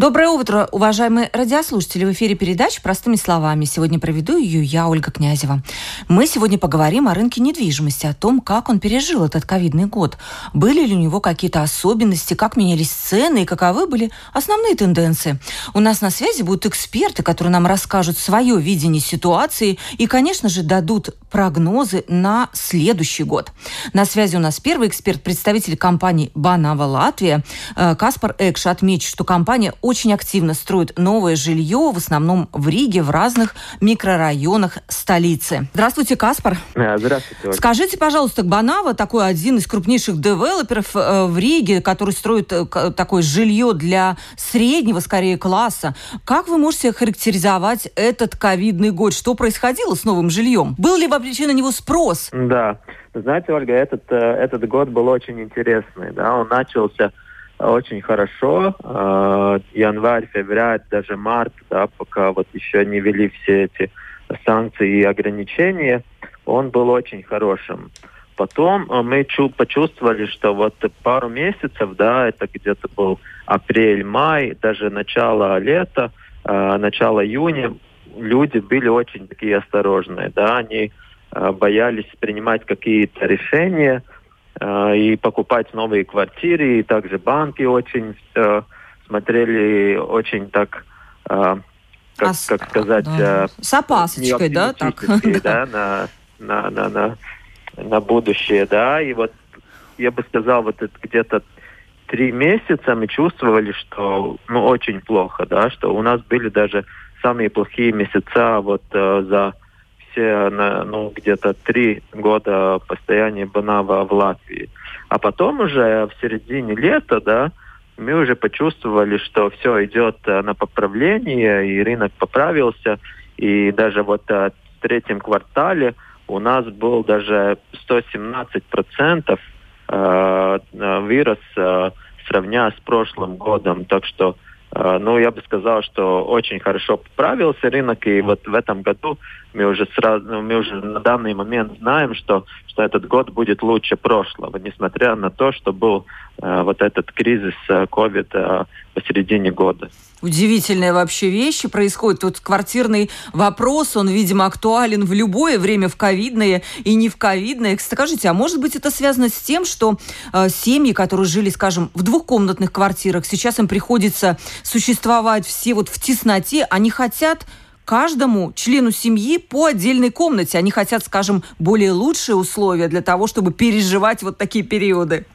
Доброе утро, уважаемые радиослушатели. В эфире передач «Простыми словами». Сегодня проведу ее я, Ольга Князева. Мы сегодня поговорим о рынке недвижимости, о том, как он пережил этот ковидный год. Были ли у него какие-то особенности, как менялись цены и каковы были основные тенденции. У нас на связи будут эксперты, которые нам расскажут свое видение ситуации и, конечно же, дадут прогнозы на следующий год. На связи у нас первый эксперт, представитель компании «Банава Латвия». Каспар Экш отмечу, что компания очень активно строит новое жилье, в основном в Риге, в разных микрорайонах столицы. Здравствуйте, Каспар. Здравствуйте. Ольга. Скажите, пожалуйста, Банава такой один из крупнейших девелоперов э, в Риге, который строит э, такое жилье для среднего, скорее, класса. Как вы можете характеризовать этот ковидный год? Что происходило с новым жильем? Был ли вообще на него спрос? Да. Знаете, Ольга, этот, э, этот год был очень интересный. Да? Он начался очень хорошо. Январь, февраль, даже март, да, пока вот еще не ввели все эти санкции и ограничения, он был очень хорошим. Потом э, мы чу почувствовали, что вот пару месяцев, да, это где-то был апрель, май, даже начало лета, э, начало июня, люди были очень такие осторожные, да, они э, боялись принимать какие-то решения, и покупать новые квартиры, и также банки очень смотрели очень так, э, как, а, как сказать, да. с опасочкой, да, так, да, на, на, на, на, на будущее, да, и вот я бы сказал, вот где-то три месяца мы чувствовали, что ну очень плохо, да, что у нас были даже самые плохие месяца вот э, за все ну, где-то три года постояния Банава в Латвии. А потом уже в середине лета, да, мы уже почувствовали, что все идет э, на поправление, и рынок поправился. И даже вот э, в третьем квартале у нас был даже 117 процентов э, вырос сравня с прошлым годом. Так что ну, я бы сказал, что очень хорошо поправился рынок, и вот в этом году мы уже сразу, мы уже на данный момент знаем, что, что этот год будет лучше прошлого, несмотря на то, что был э, вот этот кризис COVID э, посередине года. Удивительные вообще вещи происходят. Тут квартирный вопрос, он, видимо, актуален в любое время, в ковидное и не в ковидное. Скажите, а может быть это связано с тем, что э, семьи, которые жили, скажем, в двухкомнатных квартирах, сейчас им приходится существовать все вот в тесноте, они хотят каждому члену семьи по отдельной комнате. Они хотят, скажем, более лучшие условия для того, чтобы переживать вот такие периоды.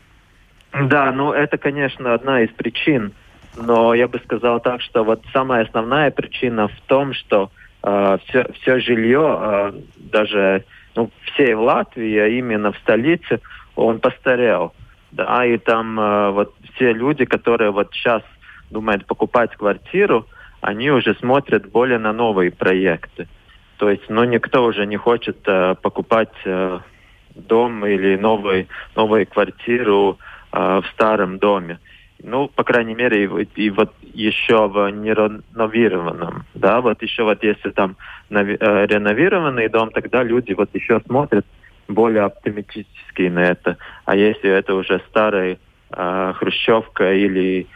Да, ну это, конечно, одна из причин но я бы сказал так, что вот самая основная причина в том, что э, все, все жилье, э, даже ну, всей Латвии, а именно в столице, он постарел. Да, и там э, вот все люди, которые вот сейчас думают покупать квартиру, они уже смотрят более на новые проекты. То есть, ну, никто уже не хочет э, покупать э, дом или новый, новую квартиру э, в старом доме ну, по крайней мере, и, и вот еще в нереновированном, да, вот еще вот если там нави, э, реновированный дом, тогда люди вот еще смотрят более оптимистически на это. А если это уже старая э, хрущевка или,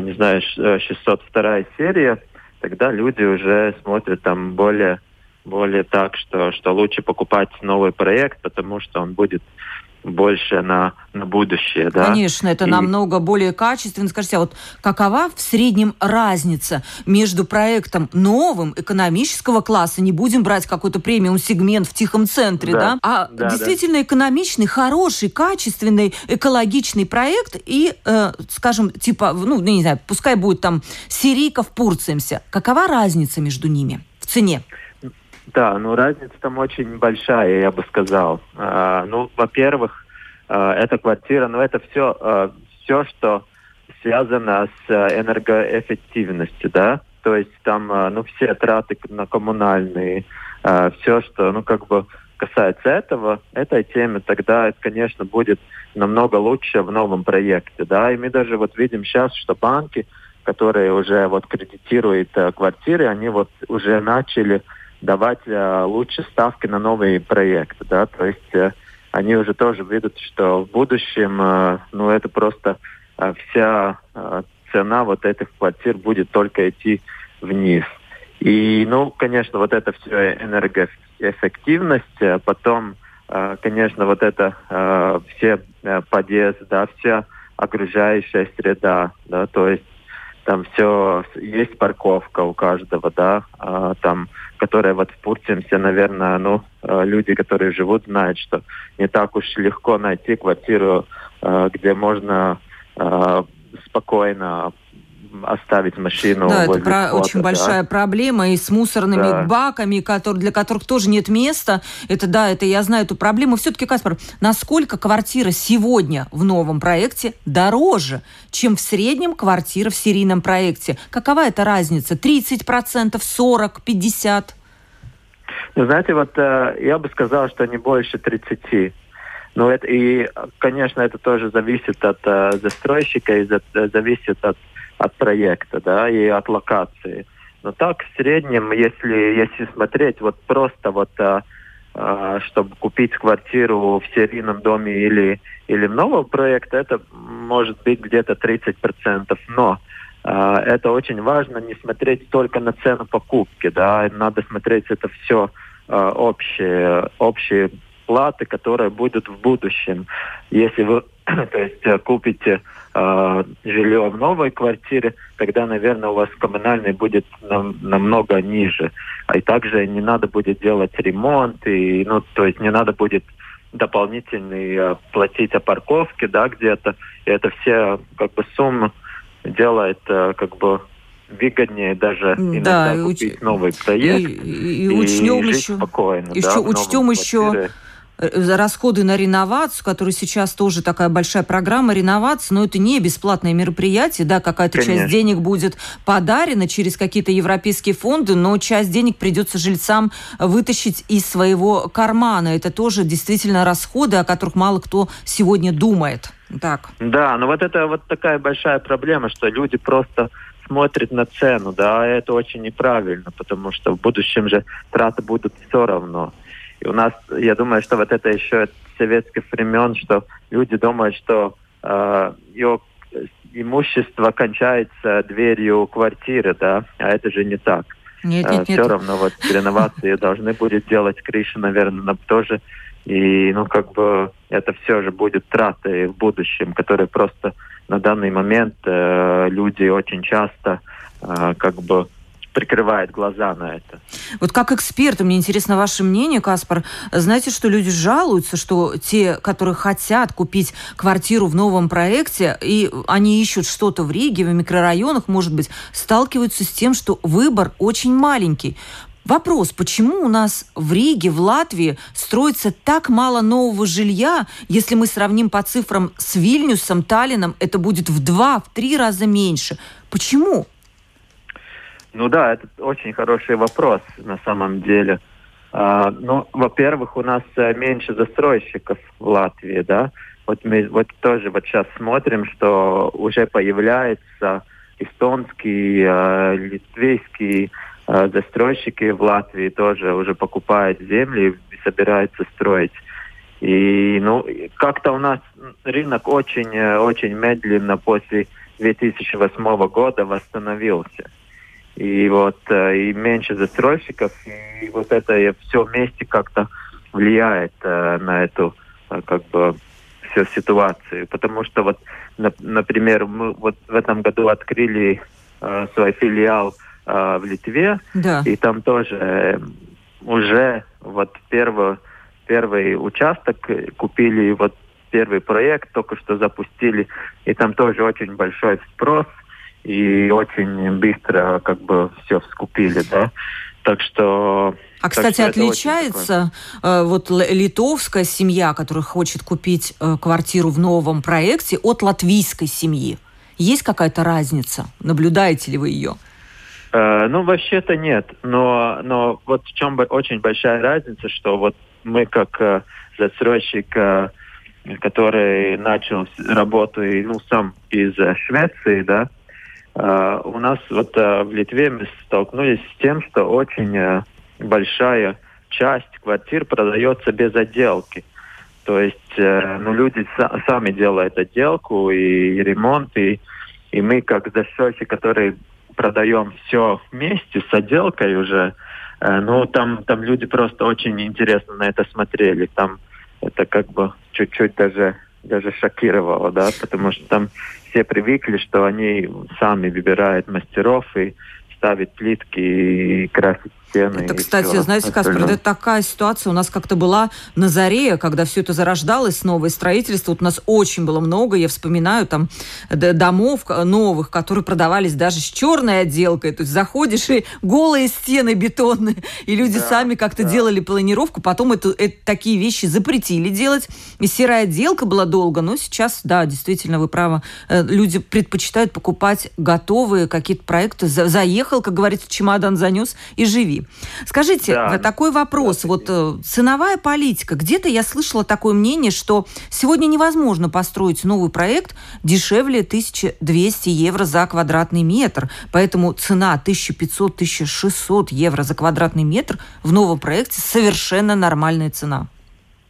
не знаю, 602 э, серия, тогда люди уже смотрят там более более так, что, что лучше покупать новый проект, потому что он будет больше на, на будущее. Да? Конечно, это и... намного более качественно. Скажите, а вот какова в среднем разница между проектом новым экономического класса, не будем брать какой-то премиум-сегмент в тихом центре, да, да? а да, действительно да. экономичный, хороший, качественный, экологичный проект и, э, скажем, типа, ну, не знаю, пускай будет там Сирийка в Пурцемсе. Какова разница между ними в цене? Да, ну разница там очень большая, я бы сказал. А, ну, во-первых, а, эта квартира, ну это все, а, все, что связано с энергоэффективностью, да, то есть там, ну, все траты на коммунальные, все, что, ну, как бы касается этого, этой темы, тогда это, конечно, будет намного лучше в новом проекте, да, и мы даже вот видим сейчас, что банки которые уже вот кредитируют квартиры, они вот уже начали давать э, лучше ставки на новые проекты, да, то есть э, они уже тоже видят, что в будущем, э, ну, это просто э, вся э, цена вот этих квартир будет только идти вниз. И, ну, конечно, вот это все энергоэффективность, а потом, э, конечно, вот это э, все э, подъезды, да, вся окружающая среда, да, то есть там все, есть парковка у каждого, да, а, там, которая вот в Пуртинсе, наверное, ну, э, люди, которые живут, знают, что не так уж легко найти квартиру, э, где можно э, спокойно оставить машину. Да, это про, входа, очень да. большая проблема и с мусорными да. баками, которые, для которых тоже нет места. Это да, это я знаю эту проблему. Все-таки, Каспар, насколько квартира сегодня в новом проекте дороже, чем в среднем квартира в серийном проекте? Какова эта разница? 30%, 40%, 50%? Ну, знаете, вот э, я бы сказал, что не больше 30. Ну, это, и, конечно, это тоже зависит от э, застройщика и за, зависит от от проекта, да, и от локации. Но так в среднем, если если смотреть вот просто вот а, а, чтобы купить квартиру в серийном доме или или в новом проекте, это может быть где-то 30%. Но а, это очень важно не смотреть только на цену покупки, да, надо смотреть это все а, общее, общие платы, которые будут в будущем. Если вы то есть э, купите э, жилье в новой квартире, тогда, наверное, у вас коммунальный будет нам, намного ниже. А и также не надо будет делать ремонт, и, ну, то есть не надо будет дополнительный э, платить о парковке, да, где-то. И это все как бы суммы делает э, как бы выгоднее даже иногда да, купить уч... новый проект и, и, и, и учтем еще, спокойно. Еще, да, учтем еще Э, расходы на реновацию, которые сейчас тоже такая большая программа реновации, но это не бесплатное мероприятие, да, какая-то часть денег будет подарена через какие-то европейские фонды, но часть денег придется жильцам вытащить из своего кармана. Это тоже действительно расходы, о которых мало кто сегодня думает. Так. Да, но вот это вот такая большая проблема, что люди просто смотрят на цену, да, это очень неправильно, потому что в будущем же траты будут все равно. И у нас, я думаю, что вот это еще от советских времен, что люди думают, что э, ее имущество кончается дверью квартиры, да, а это же не так. Нет, нет, Все нет. равно вот реновации должны будет делать крыши, наверное, тоже. И, ну, как бы это все же будет траты в будущем, которые просто на данный момент э, люди очень часто э, как бы прикрывает глаза на это. Вот как эксперт, мне интересно ваше мнение, Каспар. Знаете, что люди жалуются, что те, которые хотят купить квартиру в новом проекте, и они ищут что-то в Риге, в микрорайонах, может быть, сталкиваются с тем, что выбор очень маленький. Вопрос, почему у нас в Риге, в Латвии строится так мало нового жилья, если мы сравним по цифрам с Вильнюсом, Таллином, это будет в два, в три раза меньше. Почему? Ну да, это очень хороший вопрос на самом деле. А, ну, во-первых, у нас э, меньше застройщиков в Латвии, да. Вот мы вот тоже вот сейчас смотрим, что уже появляется эстонские, э, э, застройщики в Латвии тоже уже покупают земли и собираются строить. И ну как-то у нас рынок очень очень медленно после 2008 года восстановился и вот э, и меньше застройщиков, и вот это все вместе как-то влияет э, на эту э, как бы всю ситуацию. Потому что вот, например, мы вот в этом году открыли свой филиал в Литве, да. и там тоже уже вот первый, первый участок купили, вот первый проект только что запустили, и там тоже очень большой спрос – и очень быстро как бы все скупили, да. Так что... А, кстати, так отличается э, вот литовская семья, которая хочет купить э, квартиру в новом проекте, от латвийской семьи? Есть какая-то разница? Наблюдаете ли вы ее? Э, ну, вообще-то нет. Но, но вот в чем очень большая разница, что вот мы как э, застройщик, э, который начал работу ну, сам из Швеции, да, Uh, у нас вот uh, в Литве мы столкнулись с тем, что очень uh, большая часть квартир продается без отделки. То есть, ну, люди са- сами делают отделку и, ремонт, и, и мы как застройщик, который продаем все вместе с отделкой уже, ну, там, там люди просто очень интересно на это смотрели. Там это как бы чуть-чуть даже даже шокировало, да, потому что там все привыкли, что они сами выбирают мастеров и ставить плитки и красить стены. Это, кстати, знаете, Каспар, это такая ситуация у нас как-то была на заре, когда все это зарождалось, новое строительство. Вот у нас очень было много, я вспоминаю, там, домов новых, которые продавались даже с черной отделкой. То есть заходишь и голые стены бетонные, и люди да, сами как-то да. делали планировку. Потом это, это, такие вещи запретили делать. И серая отделка была долго, но сейчас, да, действительно, вы правы, э, люди предпочитают покупать готовые какие-то проекты. Заехал, как говорится, чемодан занес и живи. Скажите, да. такой вопрос. Вот э, ценовая политика. Где-то я слышала такое мнение, что сегодня невозможно построить новый проект дешевле 1200 евро за квадратный метр. Поэтому цена 1500-1600 евро за квадратный метр в новом проекте совершенно нормальная цена.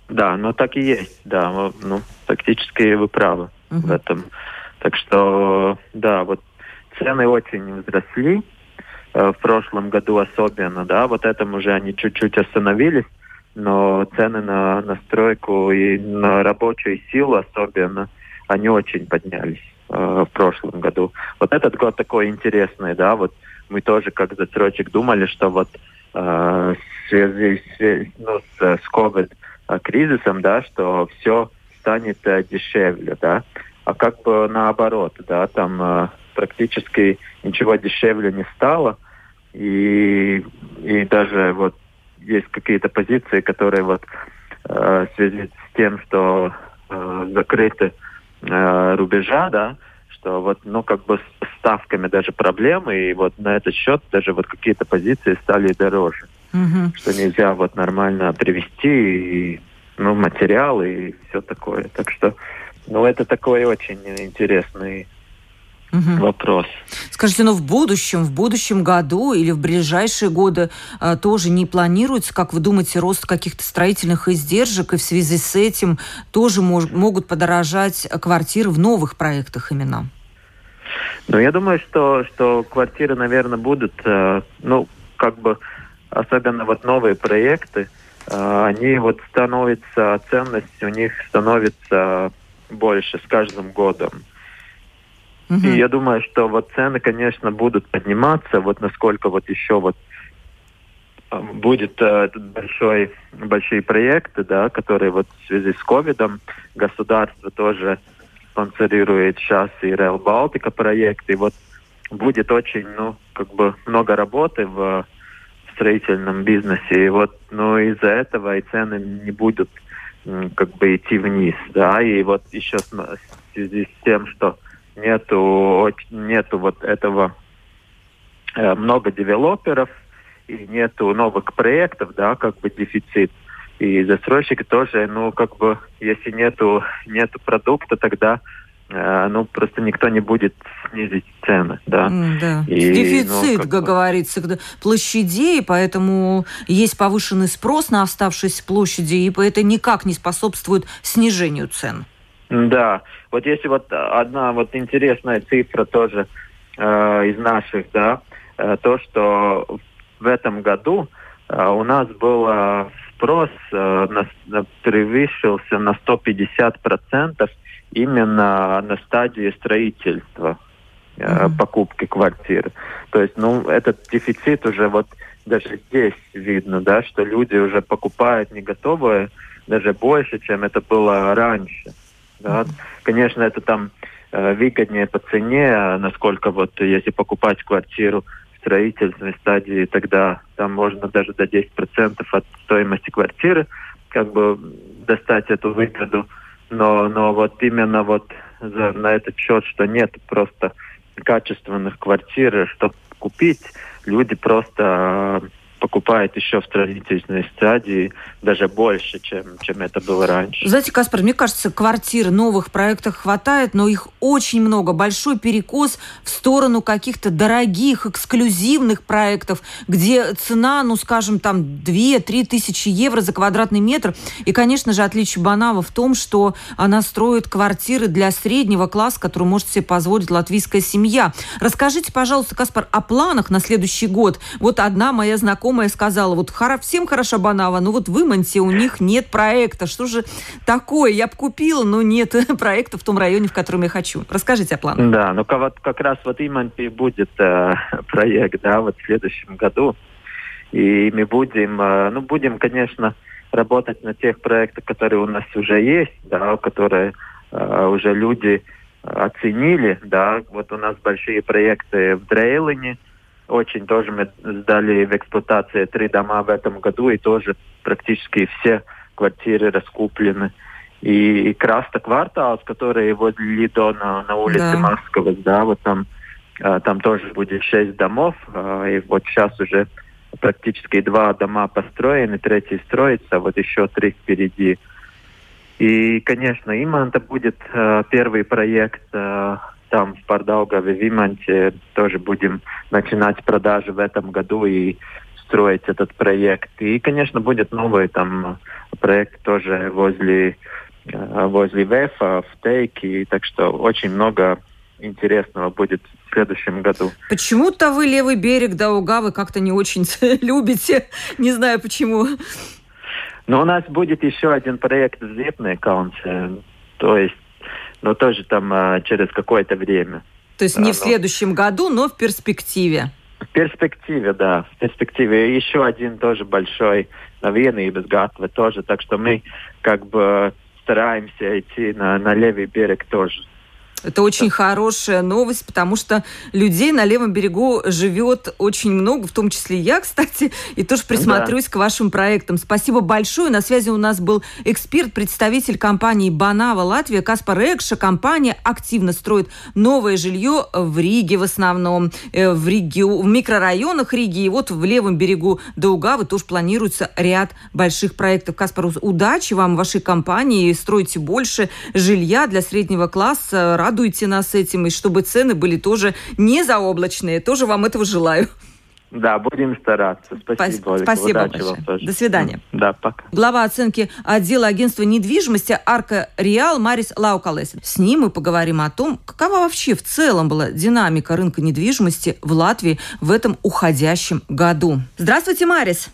Да, ну так и есть, да, ну, фактически вы правы угу. в этом. Так что, да, вот цены очень возросли, в прошлом году особенно, да, вот этом уже они чуть-чуть остановились, но цены на, на стройку и на рабочую силу особенно, они очень поднялись э, в прошлом году. Вот этот год такой интересный, да, вот мы тоже как застройщик думали, что вот э, в связи с, ну, с, с COVID кризисом, да, что все станет э, дешевле, да, а как бы наоборот, да, там э, практически ничего дешевле не стало. И, и даже вот есть какие-то позиции, которые вот э, в связи с тем, что э, закрыты э, рубежа, да, что вот, ну, как бы с ставками даже проблемы, и вот на этот счет даже вот какие-то позиции стали дороже. Mm-hmm. Что нельзя вот нормально привести, и, ну, материалы и все такое. Так что, ну, это такой очень интересный угу. вопрос. Скажите, но в будущем, в будущем году или в ближайшие годы а, тоже не планируется, как вы думаете, рост каких-то строительных издержек, и в связи с этим тоже мож, могут подорожать квартиры в новых проектах именно? Ну, я думаю, что, что квартиры, наверное, будут, э, ну, как бы, особенно вот новые проекты, э, они вот становятся, ценность у них становится больше с каждым годом. Угу. И я думаю, что вот цены, конечно, будут подниматься, вот насколько вот еще вот а, будет э, большой, большие проекты, да, которые вот в связи с ковидом государство тоже спонсорирует сейчас и Rail Балтика проект, и вот будет очень, ну, как бы много работы в строительном бизнесе, и вот, ну, из-за этого и цены не будут как бы идти вниз, да, и вот еще в связи с тем, что нету, нету вот этого э, много девелоперов, и нету новых проектов, да, как бы дефицит. И застройщики тоже, ну, как бы, если нету, нету продукта, тогда э, ну, просто никто не будет снизить цены, да. Да. И, Дефицит, ну, как говорится, площадей, поэтому есть повышенный спрос на оставшиеся площади, и это никак не способствует снижению цен. Да, вот если вот одна вот интересная цифра тоже э, из наших, да, э, то, что в этом году э, у нас был э, спрос э, на, на, превысился на 150% именно на стадии строительства э, mm-hmm. покупки квартиры. То есть, ну, этот дефицит уже вот даже здесь видно, да, что люди уже покупают не готовые, даже больше, чем это было раньше. Да? Конечно, это там э, выгоднее по цене, а насколько вот если покупать квартиру в строительной стадии, тогда там можно даже до 10% от стоимости квартиры как бы достать эту выгоду. Но, но вот именно вот за, на этот счет, что нет просто качественных квартир, чтобы купить, люди просто покупает еще в строительной стадии даже больше, чем, чем это было раньше. Знаете, Каспар, мне кажется, квартир новых проектов хватает, но их очень много. Большой перекос в сторону каких-то дорогих, эксклюзивных проектов, где цена, ну, скажем, там 2-3 тысячи евро за квадратный метр. И, конечно же, отличие Банава в том, что она строит квартиры для среднего класса, который может себе позволить латвийская семья. Расскажите, пожалуйста, Каспар, о планах на следующий год. Вот одна моя знакомая сказала, вот всем хорошо Банава, но вот в Иманте у них нет проекта. Что же такое? Я бы купила, но нет проекта в том районе, в котором я хочу. Расскажите о планах. Да, ну вот как раз вот Иманте будет э, проект, да, вот в следующем году. И мы будем, э, ну, будем, конечно, работать на тех проектах, которые у нас уже есть, да, которые э, уже люди оценили, да, вот у нас большие проекты в Дрейлине, очень тоже мы сдали в эксплуатацию три дома в этом году, и тоже практически все квартиры раскуплены. И Краста квартал, который возле Лидона на улице да. Москвы, да, вот там, э, там тоже будет шесть домов, э, и вот сейчас уже практически два дома построены, третий строится, вот еще три впереди. И, конечно, Иманта будет э, первый проект э, там в Пардаугаве, в Иманте. Тоже будем начинать продажи в этом году и строить этот проект. И, конечно, будет новый там проект тоже возле э, возле ВЭФа, в Тейке. Так что очень много интересного будет в следующем году. Почему-то вы левый берег Даугавы как-то не очень любите. Не знаю почему. Но у нас будет еще один проект в Зепной то есть, но тоже там а, через какое-то время. То есть не в следующем году, но в перспективе. В перспективе, да, в перспективе. Еще один тоже большой из Гатвы тоже, так что мы как бы стараемся идти на, на левый берег тоже. Это очень да. хорошая новость, потому что людей на левом берегу живет очень много, в том числе я, кстати, и тоже присмотрюсь да. к вашим проектам. Спасибо большое. На связи у нас был эксперт, представитель компании «Банава Латвия» Каспар Экша. Компания активно строит новое жилье в Риге в основном, э, в, Риге, в микрорайонах Риги. И вот в левом берегу Даугавы тоже планируется ряд больших проектов. Каспар, удачи вам, вашей компании. Стройте больше жилья для среднего класса радуйте нас этим, и чтобы цены были тоже не заоблачные. Тоже вам этого желаю. Да, будем стараться. Спасибо, Спасибо, Спасибо большое. До свидания. Да, пока. Глава оценки отдела агентства недвижимости Арка Реал Марис Лаукалес. С ним мы поговорим о том, какова вообще в целом была динамика рынка недвижимости в Латвии в этом уходящем году. Здравствуйте, Марис.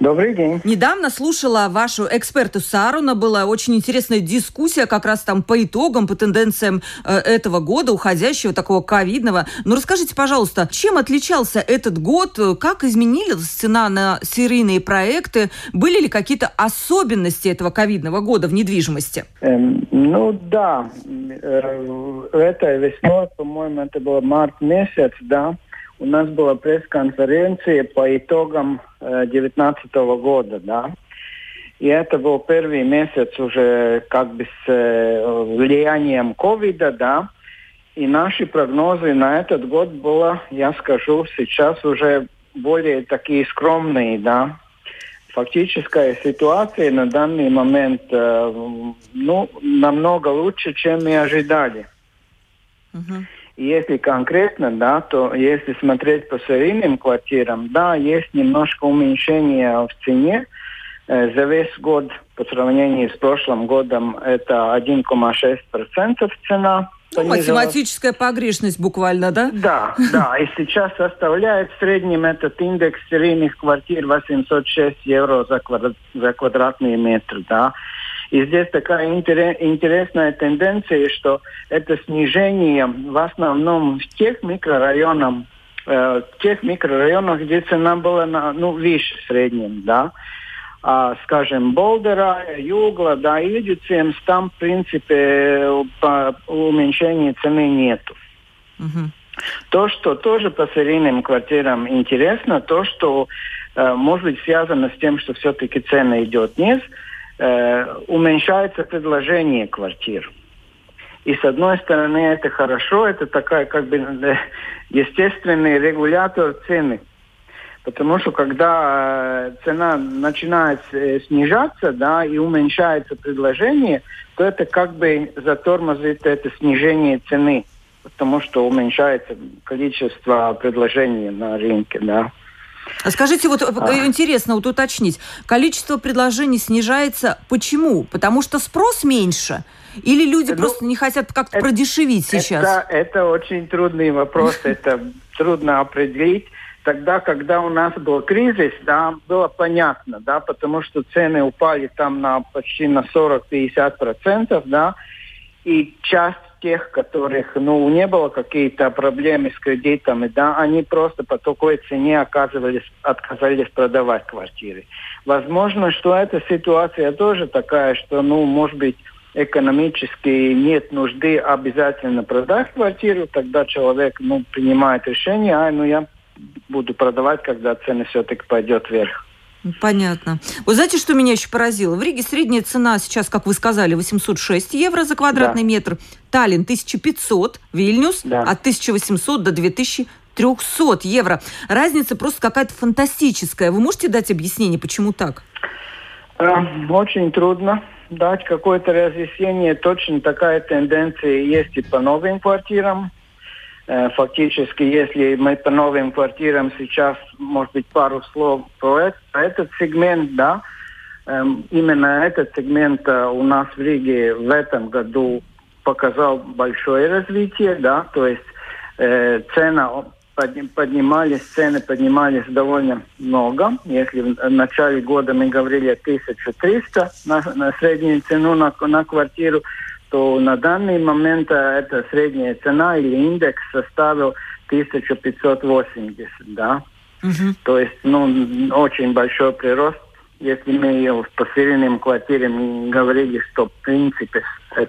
Добрый день. Недавно слушала вашу эксперту Саруна. Была очень интересная дискуссия как раз там по итогам, по тенденциям э, этого года, уходящего такого ковидного. Ну, расскажите, пожалуйста, чем отличался этот год? Как изменилась цена на серийные проекты? Были ли какие-то особенности этого ковидного года в недвижимости? Эм, ну, да. Э, это весной, по-моему, это был март месяц, да у нас была пресс-конференция по итогам 2019 э, года, да. И это был первый месяц уже как бы с э, влиянием ковида, да. И наши прогнозы на этот год было, я скажу, сейчас уже более такие скромные, да. Фактическая ситуация на данный момент, э, ну, намного лучше, чем мы ожидали. Uh-huh. Если конкретно, да, то если смотреть по серийным квартирам, да, есть немножко уменьшение в цене. Э, за весь год по сравнению с прошлым годом это 1,6% цена. Ну, математическая погрешность буквально, да? Да, да. И сейчас составляет в среднем этот индекс серийных квартир 806 евро за, квадрат, за квадратный метр, да. И здесь такая интересная тенденция, что это снижение в основном в тех микрорайонах, э, в тех микрорайонах, где цена была на, ну, выше среднем, да. А, скажем, Болдера, Югла, да, и Идицемс, там, в принципе, по уменьшения цены нету. Угу. То, что тоже по серийным квартирам интересно, то, что э, может быть связано с тем, что все-таки цена идет вниз, э, уменьшается предложение квартир. И с одной стороны это хорошо, это такая как бы э, естественный регулятор цены. Потому что когда э, цена начинает э, снижаться, да, и уменьшается предложение, то это как бы затормозит это снижение цены, потому что уменьшается количество предложений на рынке, да. А скажите, вот а. интересно вот уточнить, количество предложений снижается почему? Потому что спрос меньше? Или люди ну, просто не хотят как-то это, продешевить сейчас? Это, это очень трудный вопрос, это трудно определить тогда, когда у нас был кризис, да, было понятно, да, потому что цены упали там на почти на 40-50%, да, и часть тех, которых, ну, не было какие-то проблемы с кредитами, да, они просто по такой цене оказывались, отказались продавать квартиры. Возможно, что эта ситуация тоже такая, что, ну, может быть, экономически нет нужды обязательно продать квартиру, тогда человек, ну, принимает решение, а, ну, я буду продавать, когда цены все-таки пойдет вверх. Понятно. Вы знаете, что меня еще поразило? В Риге средняя цена сейчас, как вы сказали, 806 евро за квадратный да. метр. Таллин 1500, Вильнюс да. от 1800 до 2300 евро. Разница просто какая-то фантастическая. Вы можете дать объяснение, почему так? Э, очень трудно дать какое-то разъяснение. Точно такая тенденция есть и по новым квартирам. Э, фактически, если мы по новым квартирам сейчас, может быть, пару слов про, этот сегмент, да, эм, именно этот сегмент э, у нас в Риге в этом году показал большое развитие, да, то есть э, цена поднимались, цены поднимались довольно много. Если в начале года мы говорили 1300 на, на среднюю цену на, на квартиру, то на данный момент э, эта средняя цена или индекс составил 1580, да. Угу. То есть, ну, очень большой прирост. Если мы в поселенном квартире говорили, что в принципе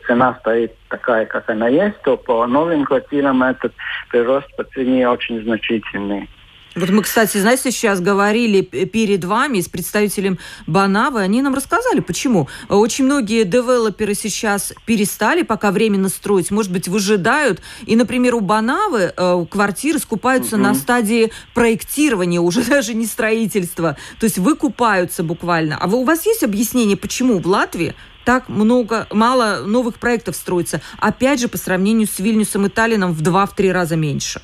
цена стоит такая, как она есть, то по новым квартирам этот прирост по цене очень значительный. Вот мы, кстати, знаете, сейчас говорили перед вами с представителем Банавы, они нам рассказали, почему. Очень многие девелоперы сейчас перестали пока временно строить, может быть, выжидают. И, например, у Банавы э, квартиры скупаются угу. на стадии проектирования, уже даже не строительства. То есть выкупаются буквально. А вы, у вас есть объяснение, почему в Латвии так много, мало новых проектов строится? Опять же, по сравнению с Вильнюсом и Таллином в два-три раза меньше.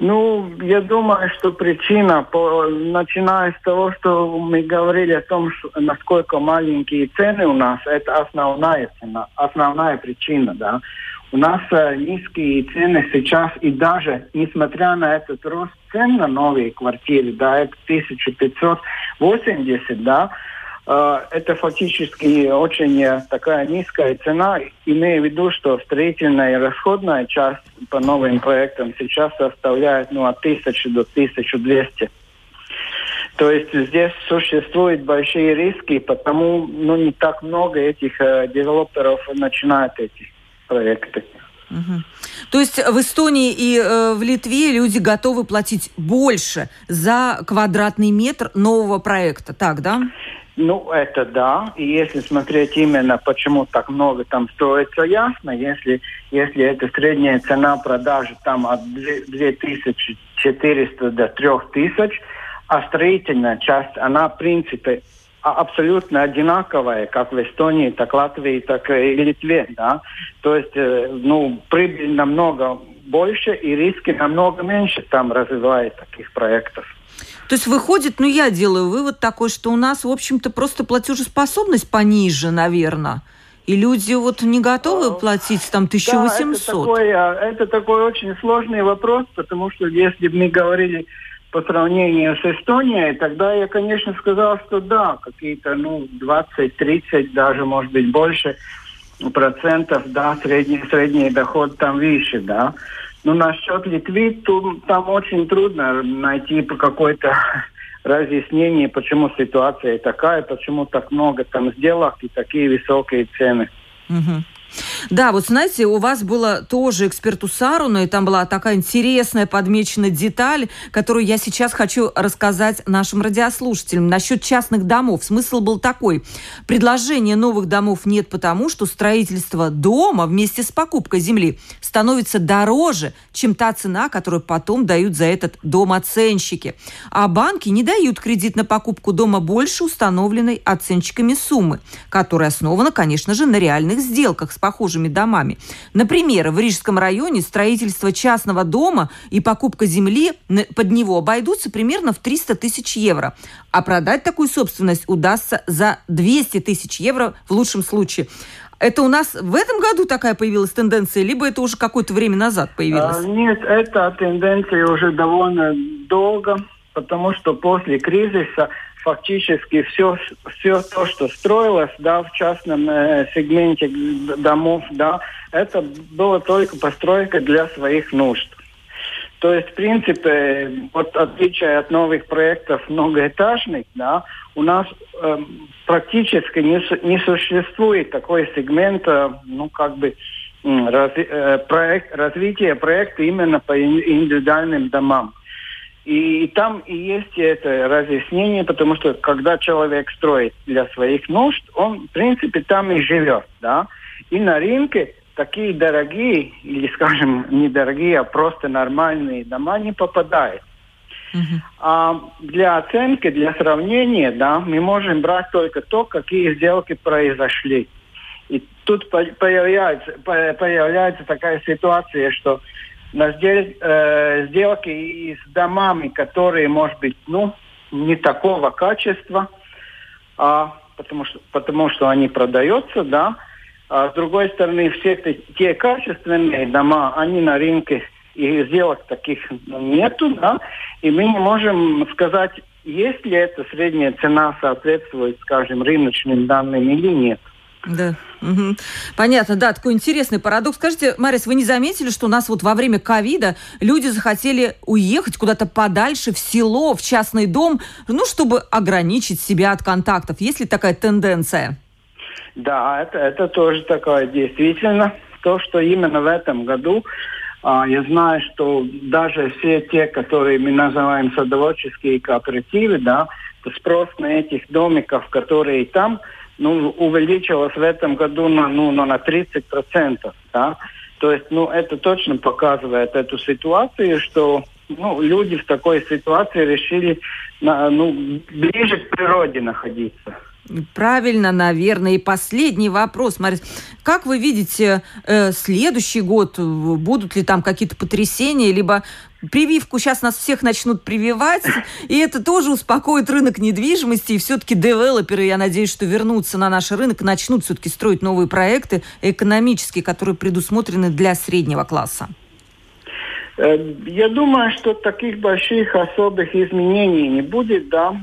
Ну, я думаю, что причина, по, начиная с того, что мы говорили о том, что, насколько маленькие цены у нас, это основная цена, основная причина, да. У нас э, низкие цены сейчас, и даже несмотря на этот рост цен на новые квартиры, да, это 1580, да, это фактически очень э, такая низкая цена, имея в виду, что строительная и расходная часть по новым проектам сейчас составляет ну, от 1000 до 1200. То есть здесь существуют большие риски, потому ну, не так много этих э, девелоперов начинают эти проекты. Угу. То есть в Эстонии и э, в Литве люди готовы платить больше за квадратный метр нового проекта, так, да? Ну, это да. И если смотреть именно, почему так много там строится, ясно. Если, если это средняя цена продажи там от 2400 до 3000, а строительная часть, она, в принципе, а, абсолютно одинаковая, как в Эстонии, так в Латвии, так и Литве, да. То есть, э, ну, прибыль намного больше и риски намного меньше там развивает таких проектов. То есть выходит, ну я делаю вывод такой, что у нас, в общем-то, просто платежеспособность пониже, наверное. И люди вот не готовы а, платить там 1800. Да, это такой, а, это такой очень сложный вопрос, потому что если бы мы говорили по сравнению с Эстонией, тогда я, конечно, сказал, что да, какие-то, ну, 20-30, даже, может быть, больше процентов, да, средний, средний доход там выше, да. Ну, насчет Литвы, то, там очень трудно найти какое-то разъяснение, почему ситуация такая, почему так много там сделок и такие высокие цены. Угу. Да, вот знаете, у вас было тоже эксперту Саруна, и там была такая интересная подмеченная деталь, которую я сейчас хочу рассказать нашим радиослушателям насчет частных домов. Смысл был такой. Предложения новых домов нет потому, что строительство дома вместе с покупкой земли становится дороже, чем та цена, которую потом дают за этот дом оценщики. А банки не дают кредит на покупку дома больше установленной оценщиками суммы, которая основана, конечно же, на реальных сделках с похожими домами. Например, в Рижском районе строительство частного дома и покупка земли под него обойдутся примерно в 300 тысяч евро. А продать такую собственность удастся за 200 тысяч евро в лучшем случае. Это у нас в этом году такая появилась тенденция, либо это уже какое-то время назад появилось? А, нет, эта тенденция уже довольно долго, потому что после кризиса фактически все, все то, что строилось да, в частном э, сегменте домов, да, это было только постройка для своих нужд. То есть, в принципе, вот отличие от новых проектов многоэтажных, да, у нас э, практически не, не существует такой сегмент, э, ну, как бы, раз, э, проект, развития проекта именно по индивидуальным домам. И, там и есть это разъяснение, потому что когда человек строит для своих нужд, он, в принципе, там и живет, да. И на рынке такие дорогие, или, скажем, недорогие, а просто нормальные дома не попадают. Uh-huh. А для оценки, для сравнения, да, мы можем брать только то, какие сделки произошли. И тут появляется, появляется такая ситуация, что на сдел, э, сделки с домами, которые, может быть, ну, не такого качества, а потому что, потому что они продаются, да. А с другой стороны, все те, те качественные дома, они на рынке, и сделок таких нету, да. И мы не можем сказать, есть ли эта средняя цена соответствует, скажем, рыночным данным или нет. Да. Угу. Понятно, да, такой интересный парадокс. Скажите, Марис, вы не заметили, что у нас вот во время ковида люди захотели уехать куда-то подальше, в село, в частный дом, ну, чтобы ограничить себя от контактов? Есть ли такая тенденция? Да, это, это тоже такое действительно. То, что именно в этом году а, я знаю, что даже все те, которые мы называем садоводческие кооперативы, да, спрос на этих домиков, которые там, ну, увеличилось в этом году на, ну, на 30%. Да? То есть, ну, это точно показывает эту ситуацию, что ну, люди в такой ситуации решили на, ну, ближе к природе находиться. Правильно, наверное. И последний вопрос, Марис. Как вы видите э, следующий год? Будут ли там какие-то потрясения, либо прививку сейчас нас всех начнут прививать, и это тоже успокоит рынок недвижимости, и все-таки девелоперы, я надеюсь, что вернутся на наш рынок начнут все-таки строить новые проекты экономические, которые предусмотрены для среднего класса. Э, я думаю, что таких больших особых изменений не будет, да.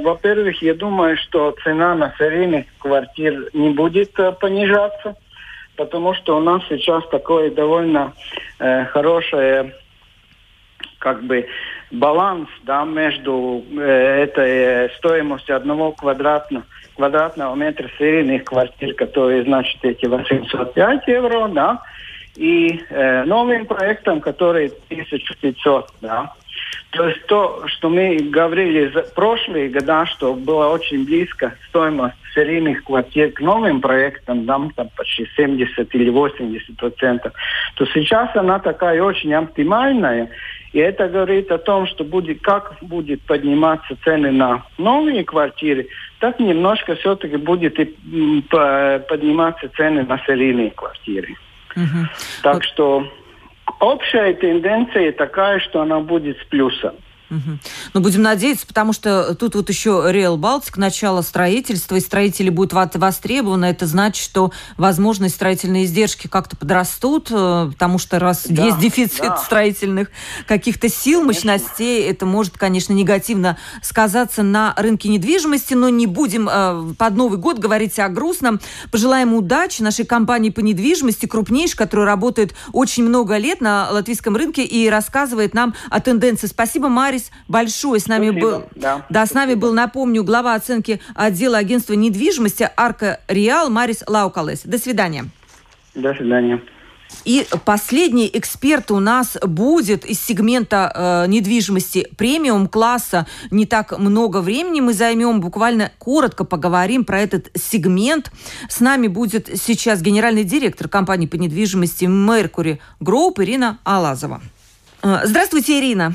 Во-первых, я думаю, что цена на серийных квартир не будет э, понижаться, потому что у нас сейчас такое довольно э, хорошее как бы баланс да, между э, этой стоимостью одного квадратного, квадратного метра серийных квартир, которые, значит, эти 805 евро, да, и э, новым проектом, который 1500, да. То есть то, что мы говорили за прошлые года, что было очень близко стоимость серийных квартир к новым проектам, там, там почти 70 или 80 процентов, то сейчас она такая очень оптимальная. И это говорит о том, что будет, как будет подниматься цены на новые квартиры, так немножко все-таки будет и подниматься цены на серийные квартиры. Угу. Так что общая тенденция такая, что она будет с плюсом. Угу. Ну, будем надеяться, потому что тут вот еще Реал Балтик, начало строительства, и строители будут востребованы. Это значит, что, возможно, строительные издержки как-то подрастут, э, потому что раз да, есть дефицит да. строительных каких-то сил, конечно. мощностей, это может, конечно, негативно сказаться на рынке недвижимости, но не будем э, под Новый год говорить о грустном. Пожелаем удачи нашей компании по недвижимости, крупнейшей, которая работает очень много лет на латвийском рынке и рассказывает нам о тенденции. Спасибо, Марис Борис большой. С нами Спасибо. был, да. да, с нами был, напомню, глава оценки отдела агентства недвижимости Арка Реал Марис Лаукалес. До свидания. До свидания. И последний эксперт у нас будет из сегмента э, недвижимости премиум класса. Не так много времени мы займем, буквально коротко поговорим про этот сегмент. С нами будет сейчас генеральный директор компании по недвижимости Mercury Group Ирина Алазова. Э, здравствуйте, Ирина.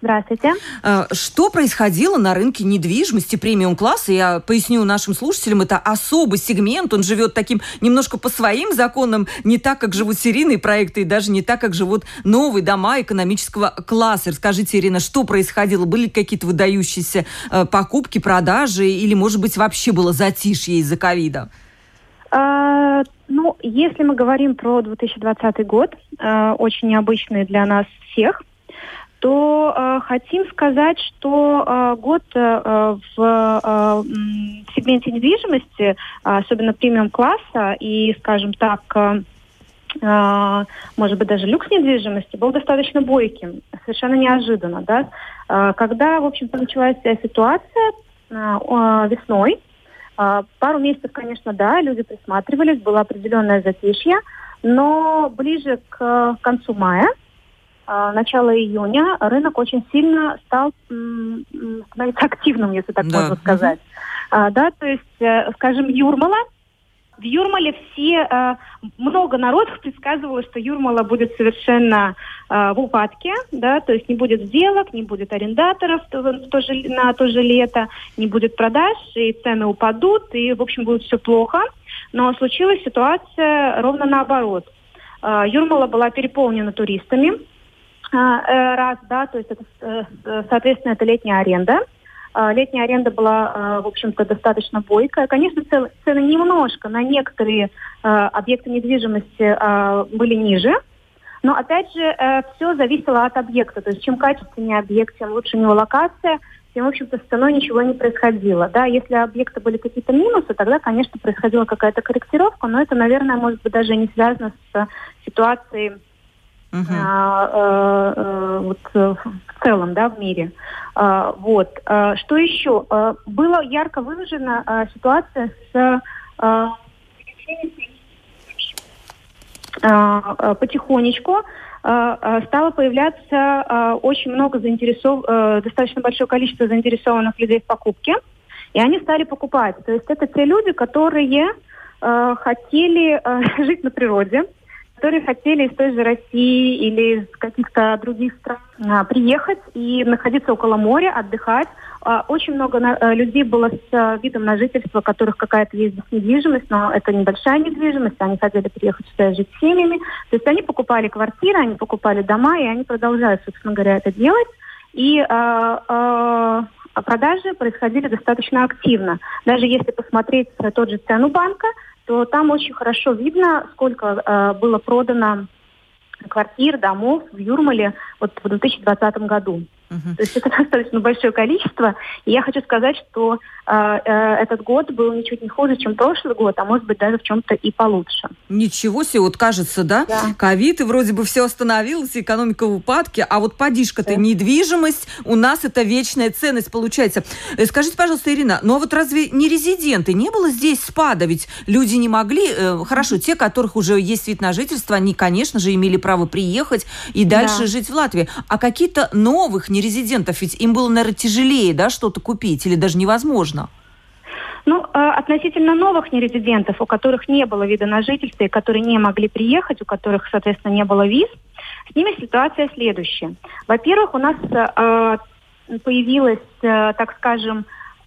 Здравствуйте. Э, что происходило на рынке недвижимости премиум-класса? Я поясню нашим слушателям, это особый сегмент, он живет таким немножко по своим законам, не так, как живут серийные проекты, и даже не так, как живут новые дома экономического класса. Расскажите, Ирина, что происходило? Были какие-то выдающиеся э, покупки, продажи, или, может быть, вообще было затишье из-за ковида? А, ну, если мы говорим про 2020 год, э, очень необычный для нас всех, то э, хотим сказать, что э, год э, в э, сегменте недвижимости, особенно премиум-класса и, скажем так, э, э, может быть, даже люкс недвижимости, был достаточно бойким, совершенно неожиданно. Да? Э, когда, в общем-то, началась ситуация э, весной, э, пару месяцев, конечно, да, люди присматривались, было определенное затишье, но ближе к концу мая – а, начала июня рынок очень сильно стал становиться активным, если так да. можно сказать. А, да, то есть, э, скажем, Юрмала, в Юрмале все, э, много народов предсказывало, что Юрмала будет совершенно э, в упадке, да, то есть не будет сделок, не будет арендаторов то же, на то же лето, не будет продаж, и цены упадут, и, в общем, будет все плохо. Но случилась ситуация ровно наоборот. Юрмала была переполнена туристами, а, раз, да, то есть это, э, соответственно, это летняя аренда. А, летняя аренда была, а, в общем-то, достаточно бойкая. Конечно, цены немножко на некоторые объекты недвижимости были ниже, но, опять же, э, все зависело от объекта. То есть чем качественнее объект, тем лучше у него локация, тем, в общем-то, с ценой ничего не происходило. Да, если объекты были какие-то минусы, тогда, конечно, происходила какая-то корректировка, но это, наверное, может быть, даже не связано с ситуацией Uh-huh. А, а, вот э, в целом, да, в мире. А, вот. А, что еще? А, была ярко выражена а, ситуация с а, потихонечку стало появляться очень много заинтересов... достаточно большое количество заинтересованных людей в покупке, и они стали покупать. То есть это те люди, которые хотели жить на природе, которые хотели из той же России или из каких-то других стран а, приехать и находиться около моря, отдыхать. А, очень много а, людей было с а, видом на жительство, у которых какая-то есть недвижимость, но это небольшая недвижимость, они хотели приехать сюда жить с семьями. То есть они покупали квартиры, они покупали дома, и они продолжают, собственно говоря, это делать. И а, а, продажи происходили достаточно активно. Даже если посмотреть тот же цену банка, то там очень хорошо видно, сколько э, было продано квартир, домов в Юрмале вот в 2020 году. То есть это достаточно большое количество. И я хочу сказать, что э, э, этот год был ничуть не хуже, чем прошлый год, а может быть даже в чем-то и получше. Ничего себе, вот кажется, да? Ковид, и вроде бы все остановилось, экономика в упадке, а вот подишка-то, да. недвижимость, у нас это вечная ценность получается. Э, скажите, пожалуйста, Ирина, ну а вот разве не резиденты, не было здесь спада? Ведь люди не могли, э, хорошо, те, которых уже есть вид на жительство, они, конечно же, имели право приехать и дальше да. жить в Латвии. А какие-то новых нерезидентов, ведь им было, наверное, тяжелее, да, что-то купить или даже невозможно? Ну, э, относительно новых нерезидентов, у которых не было вида на жительство и которые не могли приехать, у которых, соответственно, не было виз, с ними ситуация следующая. Во-первых, у нас э, появилась, э, так скажем,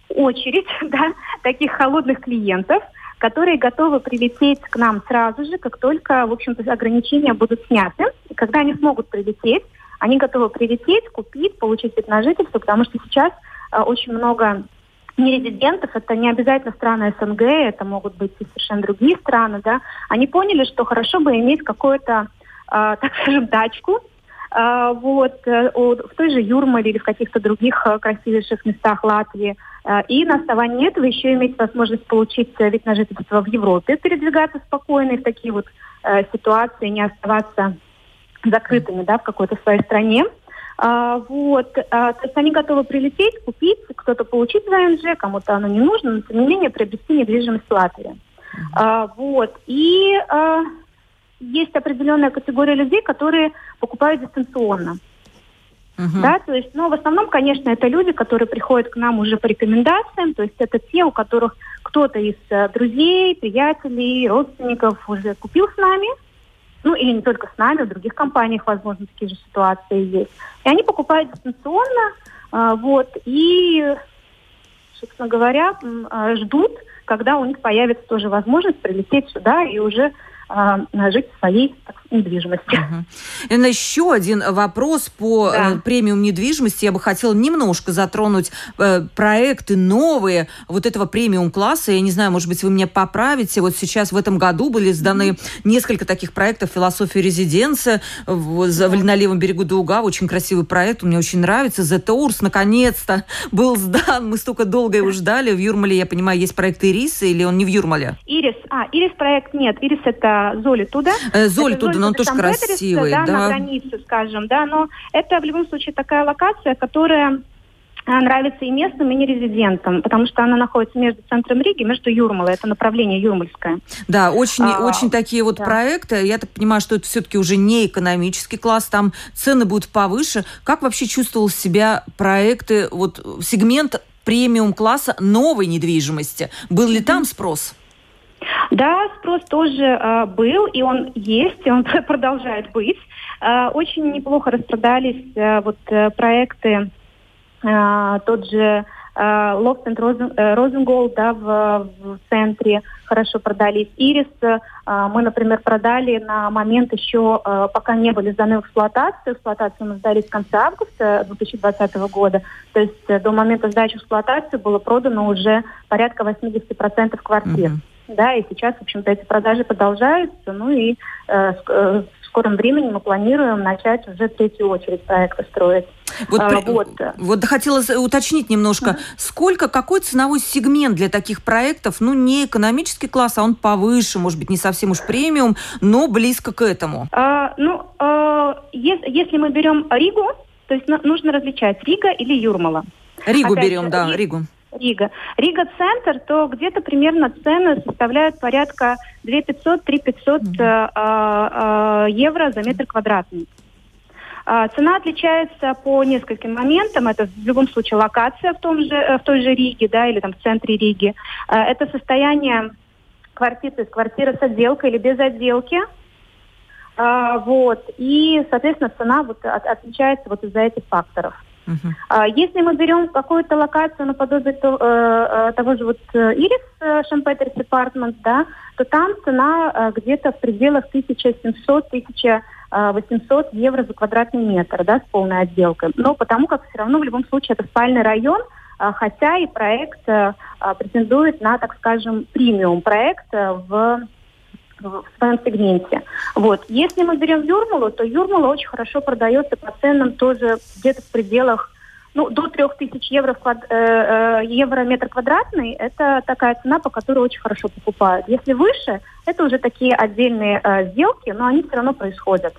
очередь да, таких холодных клиентов, которые готовы прилететь к нам сразу же, как только, в общем-то, ограничения будут сняты. Когда они смогут прилететь, они готовы прилететь, купить, получить вид на жительство, потому что сейчас э, очень много нерезидентов, это не обязательно страны СНГ, это могут быть и совершенно другие страны, да, они поняли, что хорошо бы иметь какую-то, э, так скажем, дачку, э, вот, э, в той же Юрмале или в каких-то других э, красивейших местах Латвии, э, и на основании этого еще иметь возможность получить вид на жительство в Европе, передвигаться спокойно и в такие вот ситуации, не оставаться закрытыми, да, в какой-то своей стране. А, вот, а, то есть они готовы прилететь, купить, кто-то получить ВНЖ, кому-то оно не нужно, но тем не менее приобрести недвижимость в Латвии. А, вот, и а, есть определенная категория людей, которые покупают дистанционно. Uh-huh. Да, то есть, ну, в основном, конечно, это люди, которые приходят к нам уже по рекомендациям, то есть это те, у которых кто-то из э, друзей, приятелей, родственников уже купил с нами, ну, или не только с нами, в других компаниях, возможно, такие же ситуации есть. И они покупают дистанционно, э, вот, и, собственно говоря, э, ждут, когда у них появится тоже возможность прилететь сюда и уже жить в своей так, недвижимости. Угу. И еще один вопрос по да. э, премиум недвижимости. Я бы хотела немножко затронуть э, проекты новые вот этого премиум класса. Я не знаю, может быть, вы меня поправите. Вот сейчас в этом году были сданы mm несколько таких проектов «Философия резиденция» в, да. на левом берегу Дуга. Очень красивый проект, мне очень нравится. «The Tours» наконец-то был сдан. Мы столько долго его ждали. В Юрмале, я понимаю, есть проект «Ирис» или он не в Юрмале? «Ирис». А, «Ирис» проект нет. «Ирис» — это Золи туда. Э, Золи туда, но он тоже красивый. Да, да, на границе, скажем, да, но это в любом случае такая локация, которая э, нравится и местным, и нерезидентам, потому что она находится между центром Риги, между Юрмалой. Это направление Юрмальское. Да, очень, а, очень такие вот да. проекты. Я так понимаю, что это все-таки уже не экономический класс, там цены будут повыше. Как вообще чувствовал себя проекты, вот сегмент премиум класса новой недвижимости? Был ли там спрос? Да, спрос тоже э, был, и он есть, и он продолжает быть. Э, очень неплохо распродались э, вот э, проекты, э, тот же Лофт и Розенгол да, в, в центре хорошо продались. Ирис э, мы, например, продали на момент еще, э, пока не были сданы в эксплуатацию. Эксплуатацию мы сдали в конце августа 2020 года. То есть э, до момента сдачи в эксплуатацию было продано уже порядка 80% квартир. Mm-hmm. Да, и сейчас, в общем-то, эти продажи продолжаются. Ну и э, в скором времени мы планируем начать уже третью очередь проекта строить. Вот, а, вот. вот хотела уточнить немножко, uh-huh. сколько, какой ценовой сегмент для таких проектов, ну, не экономический класс, а он повыше, может быть, не совсем уж премиум, но близко к этому? А, ну, а, если, если мы берем Ригу, то есть нужно различать Рига или Юрмала. Ригу Опять берем, же, да, Ригу. Рига. Рига-центр, то где-то примерно цены составляют порядка 2500-3500 mm-hmm. э, э, евро за метр квадратный. Э, цена отличается по нескольким моментам. Это в любом случае локация в, том же, э, в той же Риге, да, или там в центре Риги. Э, это состояние квартиры, то есть квартира с отделкой или без отделки. Э, вот. И, соответственно, цена вот от, отличается вот из-за этих факторов. Uh-huh. Если мы берем какую-то локацию наподобие то, э, э, того же вот э, Ирис Шампетерс Апартмент, да, то там цена где-то в пределах 1700-1800 евро за квадратный метр, да, с полной отделкой. Но потому как все равно в любом случае это спальный район, хотя и проект претендует на, так скажем, премиум проект в в своем сегменте. Вот. Если мы берем Юрмалу, то Юрмала очень хорошо продается по ценам тоже где-то в пределах ну, до 3000 евро, квад... э, э, евро метр квадратный, это такая цена, по которой очень хорошо покупают. Если выше, это уже такие отдельные э, сделки, но они все равно происходят.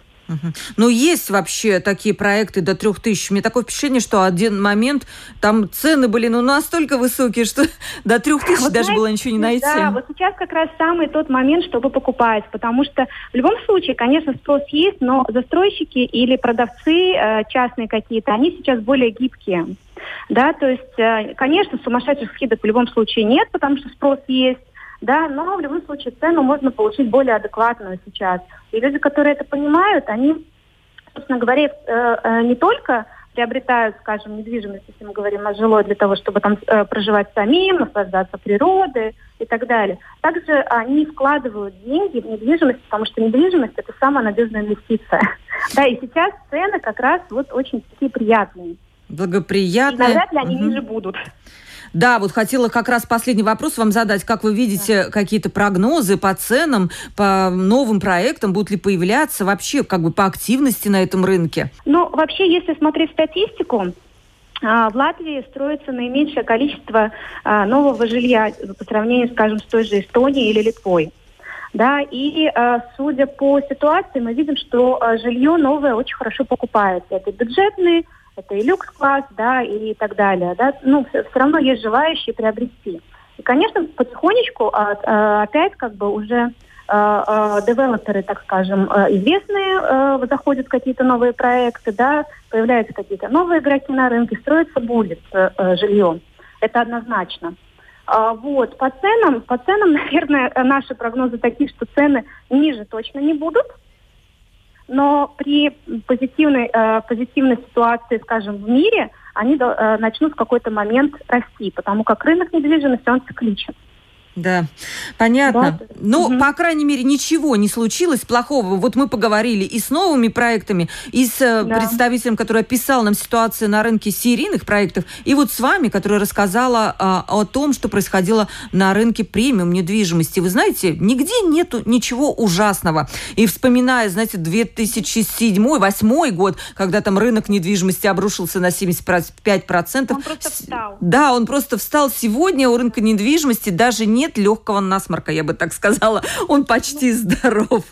Ну, есть вообще такие проекты до трех тысяч. Мне такое впечатление, что один момент там цены были ну, настолько высокие, что до трех тысяч вот даже знаете, было ничего не найти. Да, вот сейчас как раз самый тот момент, чтобы покупать, потому что в любом случае, конечно, спрос есть, но застройщики или продавцы э, частные какие-то, они сейчас более гибкие. Да, то есть, э, конечно, сумасшедших скидок в любом случае нет, потому что спрос есть да, но в любом случае цену можно получить более адекватную сейчас. И люди, которые это понимают, они, собственно говоря, э, э, не только приобретают, скажем, недвижимость, если мы говорим о жилой, для того, чтобы там э, проживать самим, наслаждаться природой и так далее. Также они вкладывают деньги в недвижимость, потому что недвижимость – это самая надежная инвестиция. Да, и сейчас цены как раз вот очень такие приятные. Благоприятные. И навряд ли они угу. ниже будут. Да, вот хотела как раз последний вопрос вам задать. Как вы видите, какие-то прогнозы по ценам, по новым проектам, будут ли появляться вообще как бы по активности на этом рынке? Ну, вообще, если смотреть статистику, а, в Латвии строится наименьшее количество а, нового жилья по сравнению, скажем, с той же Эстонией или Литвой. Да, и э, судя по ситуации, мы видим, что жилье новое очень хорошо покупается. Это бюджетные это и люкс-класс, да, и так далее, да, ну, все, равно есть желающие приобрести. И, конечно, потихонечку а, а, опять как бы уже девелоперы, так скажем, известные, заходят какие-то новые проекты, да, появляются какие-то новые игроки на рынке, строится будет жилье. Это однозначно. Вот, по ценам, по ценам, наверное, наши прогнозы такие, что цены ниже точно не будут но при позитивной, э, позитивной ситуации, скажем, в мире, они э, начнут в какой-то момент расти, потому как рынок недвижимости, он цикличен. Да, понятно. Да. Ну, угу. по крайней мере, ничего не случилось плохого. Вот мы поговорили и с новыми проектами, и с э, да. представителем, который описал нам ситуацию на рынке серийных проектов, и вот с вами, которая рассказала а, о том, что происходило на рынке премиум недвижимости. Вы знаете, нигде нету ничего ужасного. И вспоминая, знаете, 2007-2008 год, когда там рынок недвижимости обрушился на 75%. Он просто встал. Да, он просто встал. Сегодня у рынка недвижимости даже не нет легкого насморка, я бы так сказала. Он почти здоров.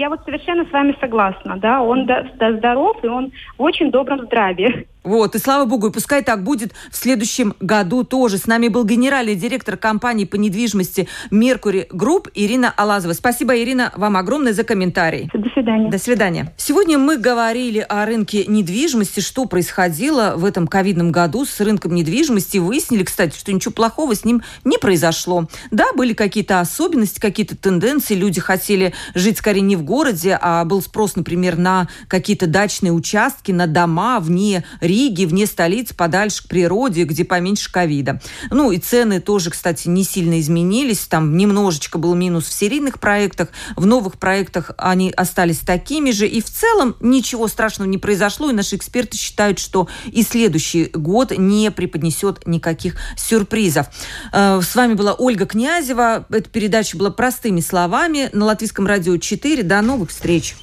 Я вот совершенно с вами согласна, да, он здоров, и он в очень добром здравии. Вот, и слава богу, и пускай так будет в следующем году тоже. С нами был генеральный директор компании по недвижимости «Mercury Group» Ирина Алазова. Спасибо, Ирина, вам огромное за комментарий. До свидания. До свидания. Сегодня мы говорили о рынке недвижимости, что происходило в этом ковидном году с рынком недвижимости. Выяснили, кстати, что ничего плохого с ним не произошло. Да, были какие-то особенности, какие-то тенденции. Люди хотели жить скорее не в городе, а был спрос, например, на какие-то дачные участки, на дома вне Риги, вне столиц, подальше к природе, где поменьше ковида. Ну и цены тоже, кстати, не сильно изменились. Там немножечко был минус в серийных проектах. В новых проектах они остались такими же. И в целом ничего страшного не произошло. И наши эксперты считают, что и следующий год не преподнесет никаких сюрпризов. Э, с вами была Ольга Князева. Эта передача была простыми словами на Латвийском радио 4. До новых встреч!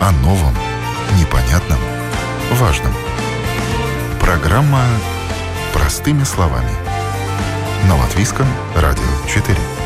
о новом, непонятном, важном. Программа «Простыми словами» на Латвийском радио 4.